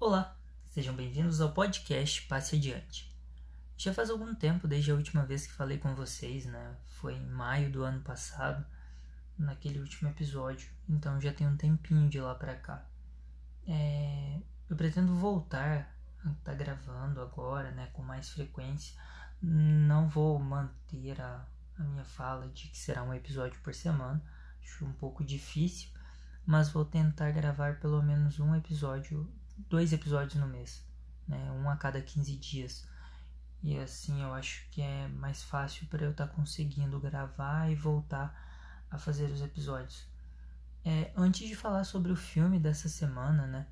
Olá, sejam bem-vindos ao podcast Passe Adiante. Já faz algum tempo desde a última vez que falei com vocês, né? Foi em maio do ano passado, naquele último episódio, então já tem um tempinho de lá pra cá. É... Eu pretendo voltar a tá gravando agora, né, com mais frequência. Não vou manter a, a minha fala de que será um episódio por semana, acho um pouco difícil, mas vou tentar gravar pelo menos um episódio dois episódios no mês, né? Um a cada 15 dias. E assim eu acho que é mais fácil para eu estar tá conseguindo gravar e voltar a fazer os episódios. É, antes de falar sobre o filme dessa semana, né?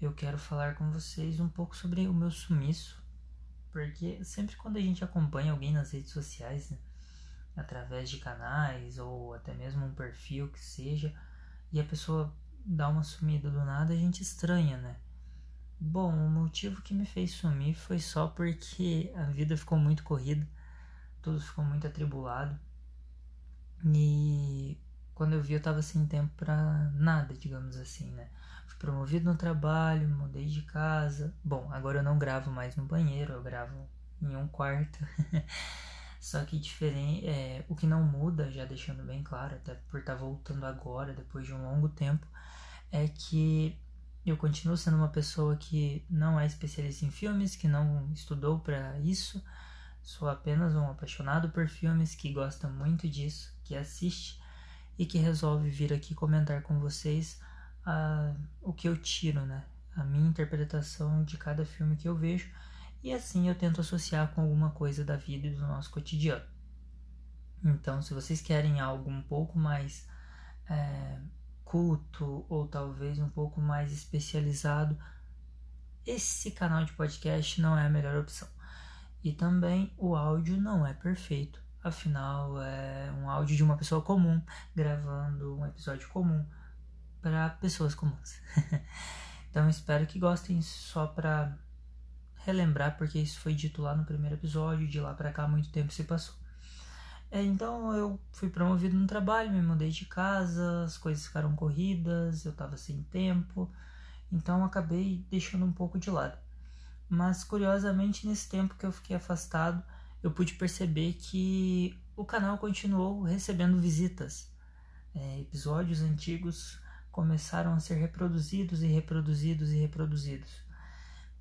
Eu quero falar com vocês um pouco sobre o meu sumiço. Porque sempre quando a gente acompanha alguém nas redes sociais, né, através de canais ou até mesmo um perfil que seja, e a pessoa dá uma sumida do nada, a gente estranha, né? Bom, o motivo que me fez sumir foi só porque a vida ficou muito corrida, tudo ficou muito atribulado. E quando eu vi, eu tava sem tempo para nada, digamos assim, né? Fui promovido no trabalho, mudei de casa. Bom, agora eu não gravo mais no banheiro, eu gravo em um quarto. Só que diferente, é, o que não muda, já deixando bem claro, até por estar tá voltando agora, depois de um longo tempo, é que eu continuo sendo uma pessoa que não é especialista em filmes, que não estudou para isso. Sou apenas um apaixonado por filmes que gosta muito disso, que assiste e que resolve vir aqui comentar com vocês uh, o que eu tiro, né? A minha interpretação de cada filme que eu vejo e assim eu tento associar com alguma coisa da vida e do nosso cotidiano. Então, se vocês querem algo um pouco mais é, culto ou talvez um pouco mais especializado, esse canal de podcast não é a melhor opção. E também o áudio não é perfeito, afinal é um áudio de uma pessoa comum gravando um episódio comum para pessoas comuns. então espero que gostem só para relembrar porque isso foi dito lá no primeiro episódio, de lá para cá muito tempo se passou. É, então eu fui promovido no trabalho, me mudei de casa, as coisas ficaram corridas, eu estava sem tempo, então acabei deixando um pouco de lado. Mas curiosamente, nesse tempo que eu fiquei afastado, eu pude perceber que o canal continuou recebendo visitas. É, episódios antigos começaram a ser reproduzidos e reproduzidos e reproduzidos.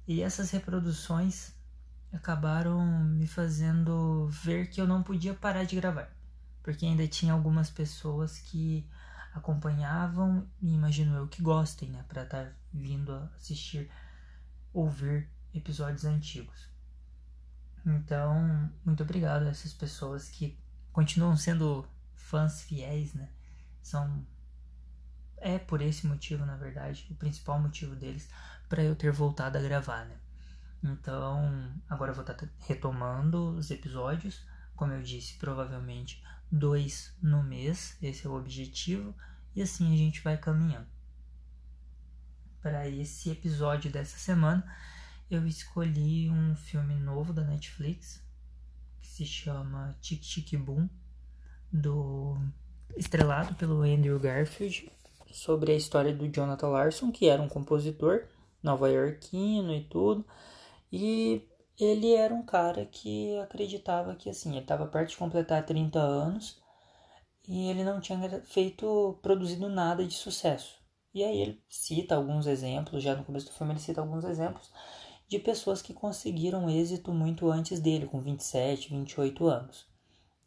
E essas reproduções acabaram me fazendo ver que eu não podia parar de gravar, porque ainda tinha algumas pessoas que acompanhavam e imagino eu que gostem, né, para estar tá vindo assistir, ouvir episódios antigos. Então, muito obrigado a essas pessoas que continuam sendo fãs fiéis, né? São é por esse motivo, na verdade, o principal motivo deles para eu ter voltado a gravar, né? Então, agora eu vou estar retomando os episódios. Como eu disse, provavelmente dois no mês, esse é o objetivo, e assim a gente vai caminhando. Para esse episódio dessa semana, eu escolhi um filme novo da Netflix que se chama Tic Tic Boom, do estrelado pelo Andrew Garfield, sobre a história do Jonathan Larson, que era um compositor nova-iorquino e tudo e ele era um cara que acreditava que assim, ele estava perto de completar 30 anos e ele não tinha feito, produzido nada de sucesso. E aí ele cita alguns exemplos, já no começo do filme ele cita alguns exemplos de pessoas que conseguiram êxito muito antes dele, com 27, 28 anos.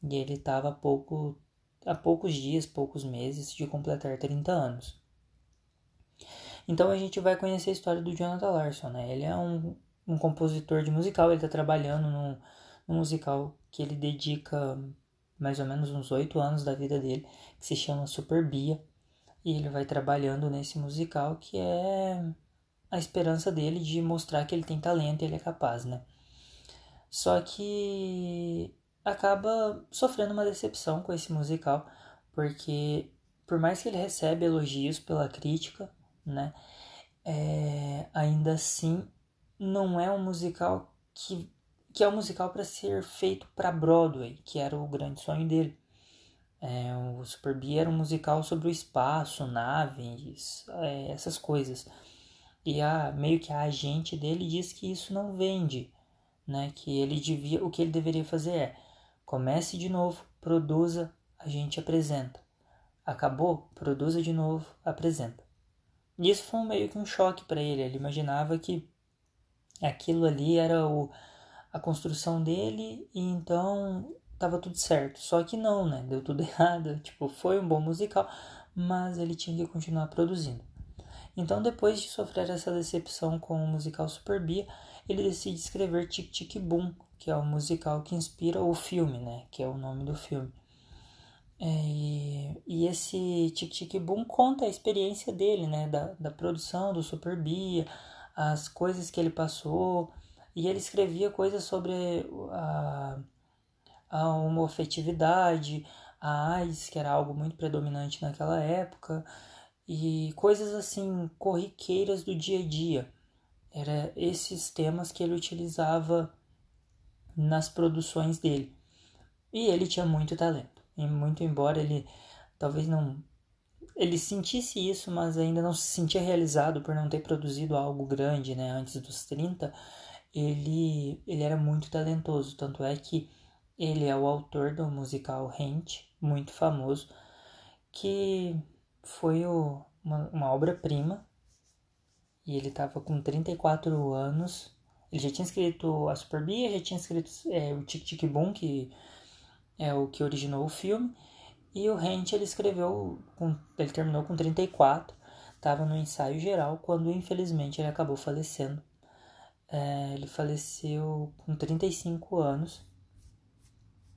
E ele estava pouco, há poucos dias, poucos meses de completar 30 anos. Então a gente vai conhecer a história do Jonathan Larson, né? Ele é um um compositor de musical, ele está trabalhando num, num, musical que ele dedica mais ou menos uns oito anos da vida dele, que se chama Super Bia, e ele vai trabalhando nesse musical que é a esperança dele de mostrar que ele tem talento e ele é capaz, né? Só que acaba sofrendo uma decepção com esse musical, porque por mais que ele recebe elogios pela crítica, né, é, ainda assim não é um musical que, que é um musical para ser feito para Broadway, que era o grande sonho dele. É, o Super B era um musical sobre o espaço, naves, é, essas coisas. E a meio que a agente dele diz que isso não vende, né? Que ele devia, o que ele deveria fazer é comece de novo, produza, a gente apresenta. Acabou, produza de novo, apresenta. E isso foi meio que um choque para ele. Ele imaginava que aquilo ali era o, a construção dele e então tava tudo certo. Só que não, né? Deu tudo errado. Tipo, foi um bom musical, mas ele tinha que continuar produzindo. Então, depois de sofrer essa decepção com o musical Super Bia, ele decide escrever Tic Tic Boom, que é o musical que inspira o filme, né? Que é o nome do filme. É, e, e, esse Tic Tic Boom conta a experiência dele, né? Da, da produção do Super Bia, as coisas que ele passou. E ele escrevia coisas sobre a, a homofetividade, a AIDS, que era algo muito predominante naquela época, e coisas assim corriqueiras do dia a dia. Era esses temas que ele utilizava nas produções dele. E ele tinha muito talento. E muito embora ele talvez não ele sentisse isso, mas ainda não se sentia realizado por não ter produzido algo grande, né, antes dos 30, ele ele era muito talentoso, tanto é que ele é o autor do musical Rent, muito famoso, que foi o, uma, uma obra-prima. E ele estava com 34 anos. Ele já tinha escrito a Super Bia, já tinha escrito é, o Tic Tic Boom, que é o que originou o filme. E o Rent ele escreveu, com, ele terminou com 34, estava no ensaio geral, quando infelizmente ele acabou falecendo. É, ele faleceu com 35 anos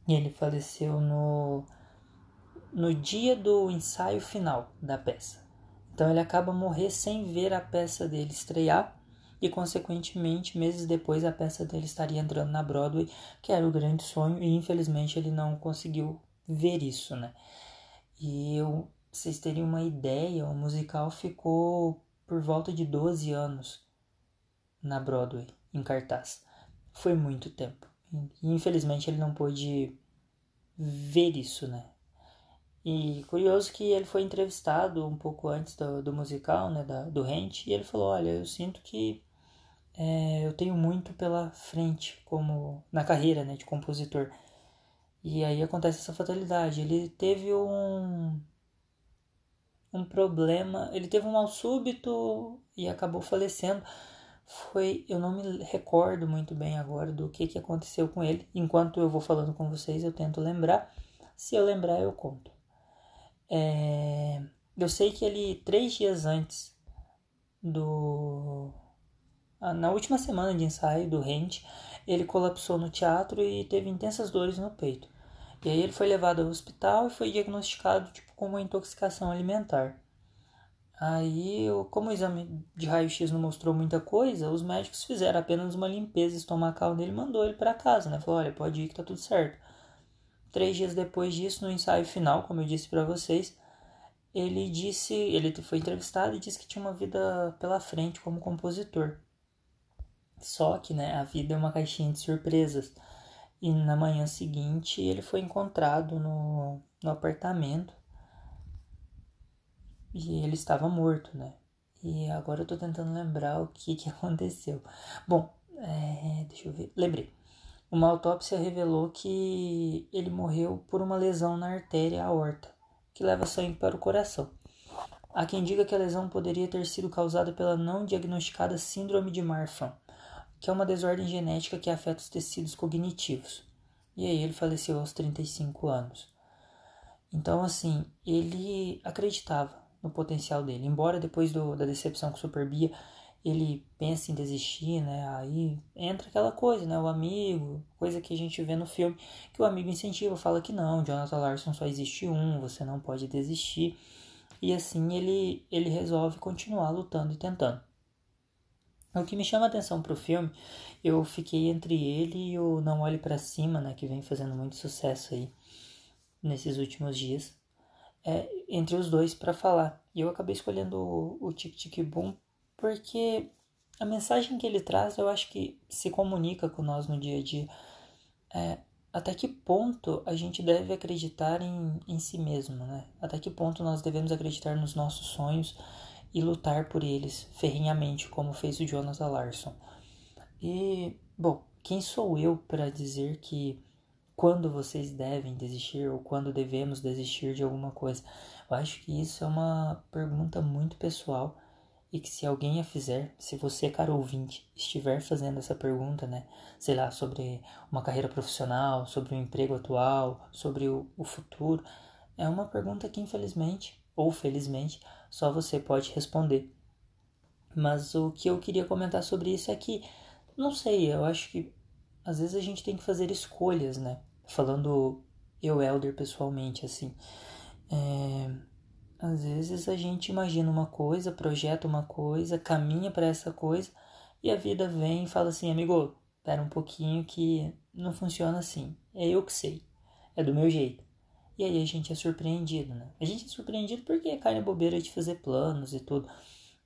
e ele faleceu no, no dia do ensaio final da peça. Então ele acaba morrer sem ver a peça dele estrear e consequentemente meses depois a peça dele estaria entrando na Broadway, que era o grande sonho e infelizmente ele não conseguiu ver isso, né? E eu, vocês teriam uma ideia, o musical ficou por volta de 12 anos na Broadway em cartaz. Foi muito tempo. E, infelizmente ele não pôde ver isso, né? E curioso que ele foi entrevistado um pouco antes do, do musical, né, da, do Rent, e ele falou, olha, eu sinto que é, eu tenho muito pela frente como na carreira, né, de compositor. E aí acontece essa fatalidade. Ele teve um um problema, ele teve um mal súbito e acabou falecendo foi, eu não me recordo muito bem agora do que, que aconteceu com ele. Enquanto eu vou falando com vocês, eu tento lembrar. Se eu lembrar, eu conto. É, eu sei que ele, três dias antes do. Na última semana de ensaio do Rente, ele colapsou no teatro e teve intensas dores no peito. E aí ele foi levado ao hospital e foi diagnosticado tipo, com uma intoxicação alimentar. Aí, como o exame de raio-x não mostrou muita coisa, os médicos fizeram apenas uma limpeza estomacal dele e mandou ele para casa, né? Falou, olha, pode ir que tá tudo certo. Três dias depois disso, no ensaio final, como eu disse para vocês, ele disse, ele foi entrevistado e disse que tinha uma vida pela frente como compositor. Só que, né, a vida é uma caixinha de surpresas. E na manhã seguinte ele foi encontrado no, no apartamento e ele estava morto, né? E agora eu tô tentando lembrar o que, que aconteceu. Bom, é, deixa eu ver. Lembrei. Uma autópsia revelou que ele morreu por uma lesão na artéria aorta, que leva sangue para o coração. Há quem diga que a lesão poderia ter sido causada pela não diagnosticada síndrome de Marfan, que é uma desordem genética que afeta os tecidos cognitivos. E aí ele faleceu aos 35 anos. Então, assim, ele acreditava no potencial dele. Embora depois do, da decepção com o Superbia ele pense em desistir, né? Aí entra aquela coisa, né? O amigo, coisa que a gente vê no filme, que o amigo incentiva, fala que não, Jonathan Larson só existe um, você não pode desistir. E assim ele, ele resolve continuar lutando e tentando. O que me chama a atenção pro filme, eu fiquei entre ele e o Não Olhe para Cima, né? Que vem fazendo muito sucesso aí nesses últimos dias é, entre os dois para falar. E eu acabei escolhendo o, o Tic Tic Boom porque a mensagem que ele traz eu acho que se comunica com nós no dia a dia. É, até que ponto a gente deve acreditar em, em si mesmo, né? Até que ponto nós devemos acreditar nos nossos sonhos e lutar por eles ferrinhamente, como fez o Jonathan Larson. E, bom, quem sou eu para dizer que quando vocês devem desistir ou quando devemos desistir de alguma coisa? Eu acho que isso é uma pergunta muito pessoal e que se alguém a fizer, se você, caro ouvinte, estiver fazendo essa pergunta, né, sei lá, sobre uma carreira profissional, sobre o emprego atual, sobre o, o futuro, é uma pergunta que infelizmente ou felizmente só você pode responder. Mas o que eu queria comentar sobre isso é que, não sei, eu acho que às vezes a gente tem que fazer escolhas, né? Falando eu, Elder, pessoalmente, assim. É, às vezes a gente imagina uma coisa, projeta uma coisa, caminha para essa coisa e a vida vem e fala assim, amigo, espera um pouquinho que não funciona assim. É eu que sei, é do meu jeito. E aí a gente é surpreendido, né? A gente é surpreendido porque cai na bobeira de fazer planos e tudo.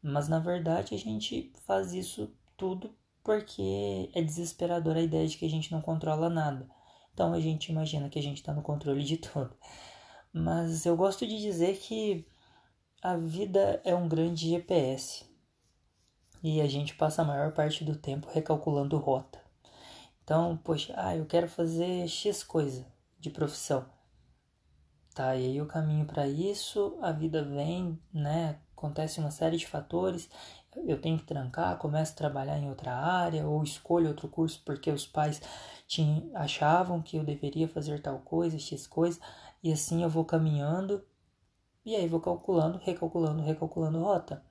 Mas na verdade a gente faz isso tudo porque é desesperadora a ideia de que a gente não controla nada. Então a gente imagina que a gente está no controle de tudo. Mas eu gosto de dizer que a vida é um grande GPS e a gente passa a maior parte do tempo recalculando rota. Então, poxa, ah, eu quero fazer X coisa de profissão. Tá, e aí eu caminho para isso, a vida vem, né? Acontece uma série de fatores, eu tenho que trancar, começo a trabalhar em outra área ou escolho outro curso porque os pais tinham, achavam que eu deveria fazer tal coisa, X coisa. E assim eu vou caminhando e aí vou calculando, recalculando, recalculando rota.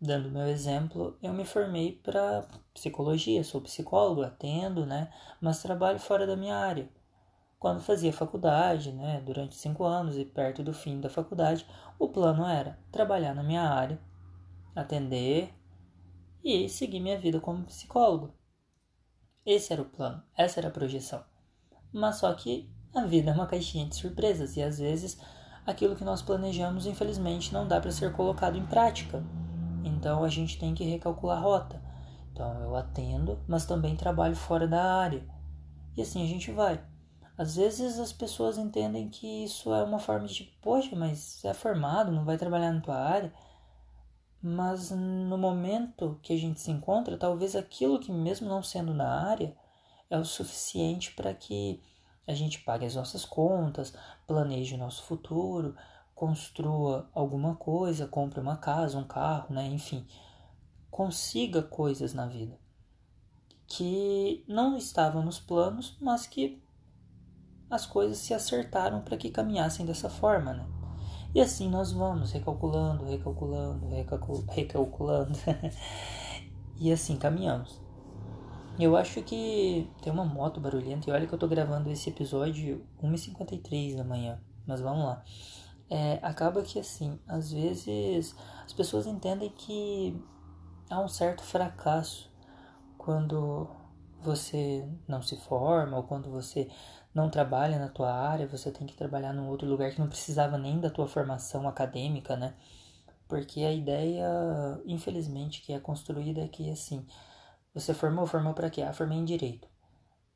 Dando meu exemplo, eu me formei para psicologia, sou psicólogo, atendo, né? Mas trabalho fora da minha área. Quando fazia faculdade, né? Durante cinco anos e perto do fim da faculdade, o plano era trabalhar na minha área, atender e seguir minha vida como psicólogo. Esse era o plano, essa era a projeção. Mas só que a vida é uma caixinha de surpresas e às vezes aquilo que nós planejamos, infelizmente, não dá para ser colocado em prática. Então a gente tem que recalcular a rota. Então eu atendo, mas também trabalho fora da área. E assim a gente vai. Às vezes as pessoas entendem que isso é uma forma de poxa, mas é formado, não vai trabalhar na tua área. Mas no momento que a gente se encontra, talvez aquilo que, mesmo não sendo na área, é o suficiente para que a gente pague as nossas contas, planeje o nosso futuro, construa alguma coisa, compre uma casa, um carro, né? enfim, consiga coisas na vida que não estavam nos planos, mas que as coisas se acertaram para que caminhassem dessa forma, né? E assim nós vamos recalculando, recalculando, recalculando, e assim caminhamos. Eu acho que tem uma moto barulhenta e olha que eu tô gravando esse episódio 1h53 da manhã. Mas vamos lá. É, acaba que assim, às vezes as pessoas entendem que há um certo fracasso quando você não se forma ou quando você não trabalha na tua área, você tem que trabalhar num outro lugar que não precisava nem da tua formação acadêmica, né? Porque a ideia, infelizmente, que é construída é que assim, você formou? Formou para quê? Ah, formei em direito.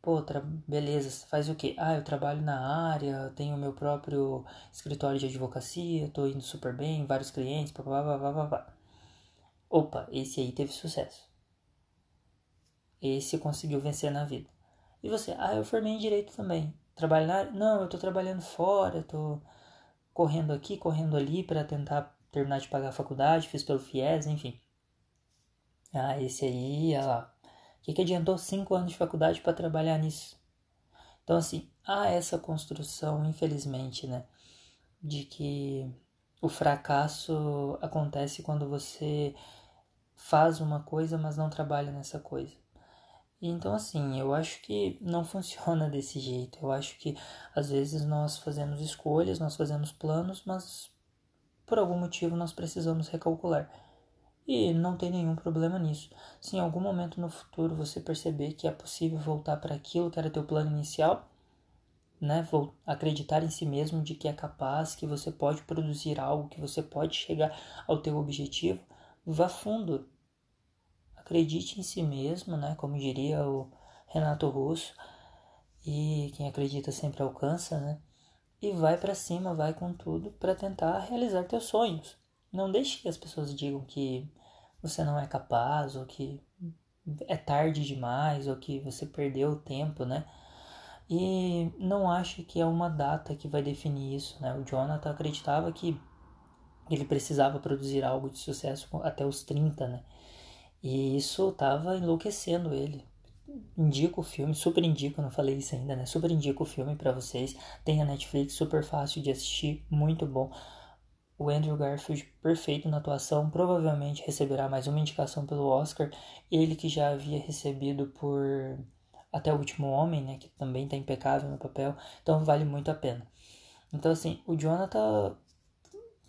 Pô, beleza, faz o quê? Ah, eu trabalho na área, tenho meu próprio escritório de advocacia, tô indo super bem, vários clientes, papapá, papapá. Opa, esse aí teve sucesso. Esse conseguiu vencer na vida. E você? Ah, eu formei em direito também. Trabalho na área? Não, eu tô trabalhando fora, tô correndo aqui, correndo ali para tentar terminar de pagar a faculdade, fiz pelo FIES, enfim. Ah, esse aí, olha lá. O que, que adiantou cinco anos de faculdade para trabalhar nisso? Então, assim, há essa construção, infelizmente, né? De que o fracasso acontece quando você faz uma coisa, mas não trabalha nessa coisa. Então, assim, eu acho que não funciona desse jeito. Eu acho que às vezes nós fazemos escolhas, nós fazemos planos, mas por algum motivo nós precisamos recalcular. E não tem nenhum problema nisso. Se em algum momento no futuro você perceber que é possível voltar para aquilo que era teu plano inicial, né, acreditar em si mesmo de que é capaz, que você pode produzir algo, que você pode chegar ao teu objetivo, vá fundo. Acredite em si mesmo, né, como diria o Renato Russo, e quem acredita sempre alcança, né? E vai para cima, vai com tudo para tentar realizar teus sonhos. não deixe que as pessoas digam que você não é capaz ou que é tarde demais ou que você perdeu o tempo, né? E não ache que é uma data que vai definir isso, né? O Jonathan acreditava que ele precisava produzir algo de sucesso até os 30, né? E isso tava enlouquecendo ele. Indico o filme, super indico, não falei isso ainda, né? Super indico o filme para vocês. Tem a Netflix, super fácil de assistir, muito bom. O Andrew Garfield, perfeito na atuação, provavelmente receberá mais uma indicação pelo Oscar. Ele que já havia recebido por Até o Último Homem, né, que também está impecável no papel, então vale muito a pena. Então, assim, o Jonathan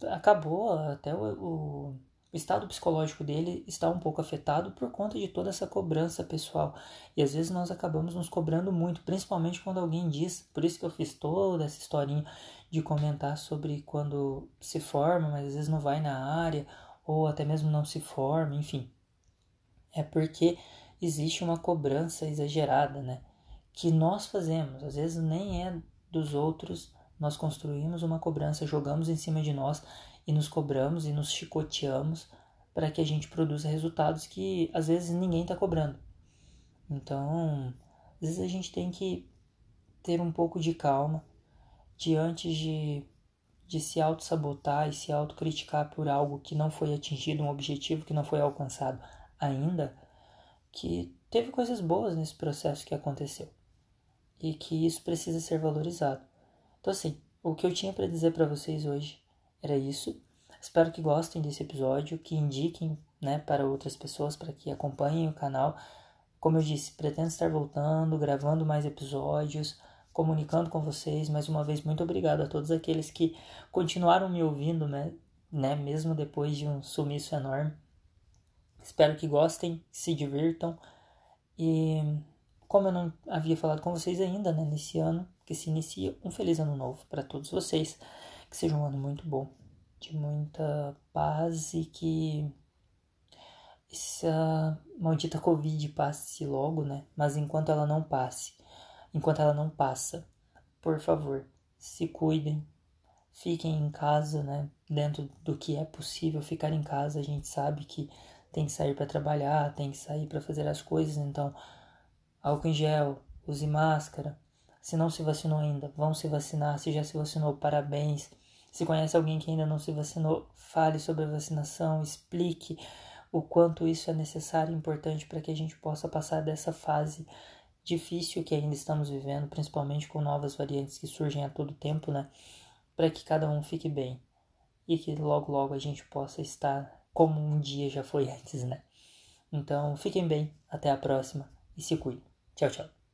acabou até o, o, o estado psicológico dele está um pouco afetado por conta de toda essa cobrança pessoal. E às vezes nós acabamos nos cobrando muito, principalmente quando alguém diz. Por isso que eu fiz toda essa historinha de comentar sobre quando se forma, mas às vezes não vai na área, ou até mesmo não se forma, enfim. É porque existe uma cobrança exagerada, né? Que nós fazemos, às vezes nem é dos outros, nós construímos uma cobrança, jogamos em cima de nós e nos cobramos e nos chicoteamos para que a gente produza resultados que às vezes ninguém está cobrando. Então, às vezes a gente tem que ter um pouco de calma, diante de, de se auto-sabotar e se auto-criticar por algo que não foi atingido, um objetivo que não foi alcançado ainda, que teve coisas boas nesse processo que aconteceu e que isso precisa ser valorizado. Então, assim, o que eu tinha para dizer para vocês hoje era isso. Espero que gostem desse episódio, que indiquem né, para outras pessoas, para que acompanhem o canal. Como eu disse, pretendo estar voltando, gravando mais episódios comunicando com vocês. Mais uma vez, muito obrigado a todos aqueles que continuaram me ouvindo, né, né mesmo depois de um sumiço enorme. Espero que gostem, se divirtam. E como eu não havia falado com vocês ainda, né, nesse ano que se inicia, um feliz ano novo para todos vocês. Que seja um ano muito bom, de muita paz e que essa maldita Covid passe logo, né? Mas enquanto ela não passe, enquanto ela não passa. Por favor, se cuidem, fiquem em casa, né? Dentro do que é possível ficar em casa, a gente sabe que tem que sair para trabalhar, tem que sair para fazer as coisas, então álcool em gel, use máscara. Se não se vacinou ainda, vão se vacinar. Se já se vacinou, parabéns. Se conhece alguém que ainda não se vacinou, fale sobre a vacinação, explique o quanto isso é necessário e importante para que a gente possa passar dessa fase difícil que ainda estamos vivendo, principalmente com novas variantes que surgem a todo tempo, né? Para que cada um fique bem e que logo logo a gente possa estar como um dia já foi antes, né? Então, fiquem bem, até a próxima e se cuidem. Tchau, tchau.